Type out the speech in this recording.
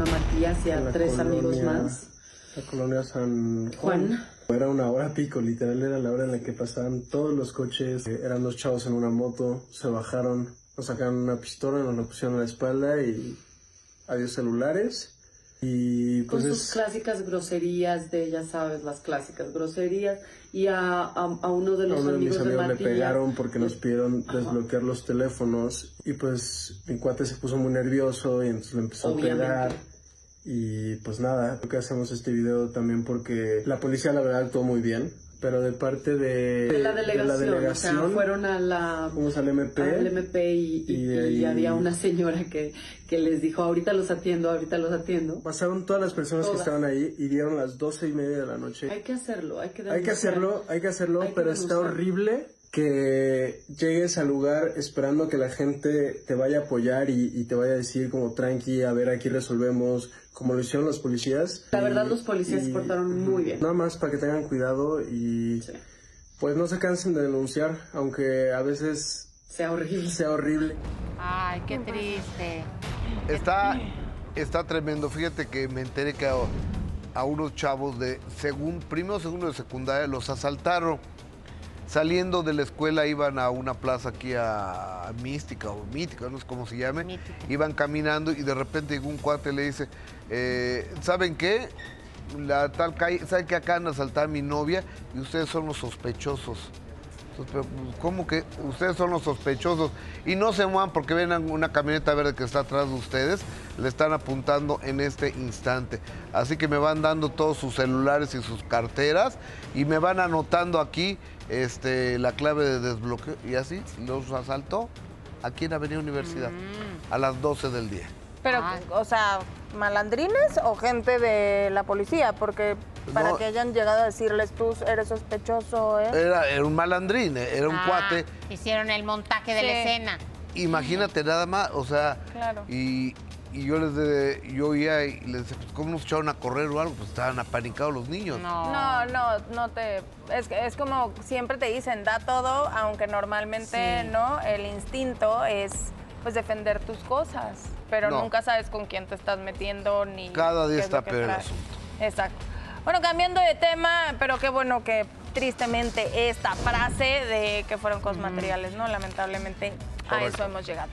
a Matías y a tres amigos más. La colonia San Juan. Era una hora pico, literal era la hora en la que pasaban todos los coches. Eh, Eran dos chavos en una moto, se bajaron, nos sacaron una pistola, nos la pusieron a la espalda y adiós celulares. Y Con pues sus es... clásicas groserías de, ya sabes, las clásicas groserías. Y a, a, a uno de los uno de mis amigos de amigos le pegaron porque nos le- pidieron Ajá. desbloquear los teléfonos y pues mi cuate se puso muy nervioso y entonces le empezó Obviamente. a pegar y pues nada, creo que hacemos este video también porque la policía la verdad actuó muy bien, pero de parte de, De la delegación. delegación, o sea, fueron a la fuimos al MP, al MP y, y- y y había una señora que, que les dijo, ahorita los atiendo, ahorita los atiendo. pasaron todas las personas que Todas. estaban ahí y dieron las doce y media de la noche. Hay que hacerlo, hay que Hay que hacerlo, hay que hacerlo, Hay que pero está horrible que llegues al lugar esperando que la gente te vaya a apoyar y, y te vaya a decir como tranqui, a ver, aquí resolvemos, como lo hicieron los policías. La Y- verdad, los policías se portaron muy bien. Nada más para que tengan cuidado y Sí. pues no se cansen de denunciar, aunque a veces Sea horrible. sea horrible. Ay, qué triste. Está, está tremendo. Fíjate que me enteré que a, a unos chavos de segun, primero segundo de secundaria los asaltaron. Saliendo de la escuela iban a una plaza aquí a, a Mística o Mítica, no sé cómo se llame. Mítica. Iban caminando y de repente llegó un cuate le dice, eh, ¿saben qué? La tal calle, ¿saben que acaban de asaltar a mi novia y ustedes son los sospechosos? Pues, ¿Cómo que ustedes son los sospechosos? Y no se muevan porque ven una camioneta verde que está atrás de ustedes, le están apuntando en este instante. Así que me van dando todos sus celulares y sus carteras y me van anotando aquí este, la clave de desbloqueo. Y así los asaltó aquí en Avenida Universidad a las 12 del día. Pero, Ah. o sea, malandrines o gente de la policía, porque para No. que hayan llegado a decirles tú eres sospechoso, ¿eh? Era, era un malandrín, era un Ah, cuate. Hicieron el montaje de la escena. Imagínate nada más, o sea, Claro. y, y yo les de, yo oía y les decía, pues, ¿cómo nos echaron a correr o algo? Pues estaban apanicados los niños. No. No, no, no te. Es, que- es como siempre te dicen, da todo, aunque normalmente Sí. no. El instinto es pues defender tus cosas, pero No. nunca sabes con quién te estás metiendo ni. Cada día qué es lo está peor el asunto. Exacto. Bueno, cambiando de tema, pero qué bueno que tristemente esta frase de que fueron cosas materiales, ¿no? Lamentablemente a eso hemos llegado.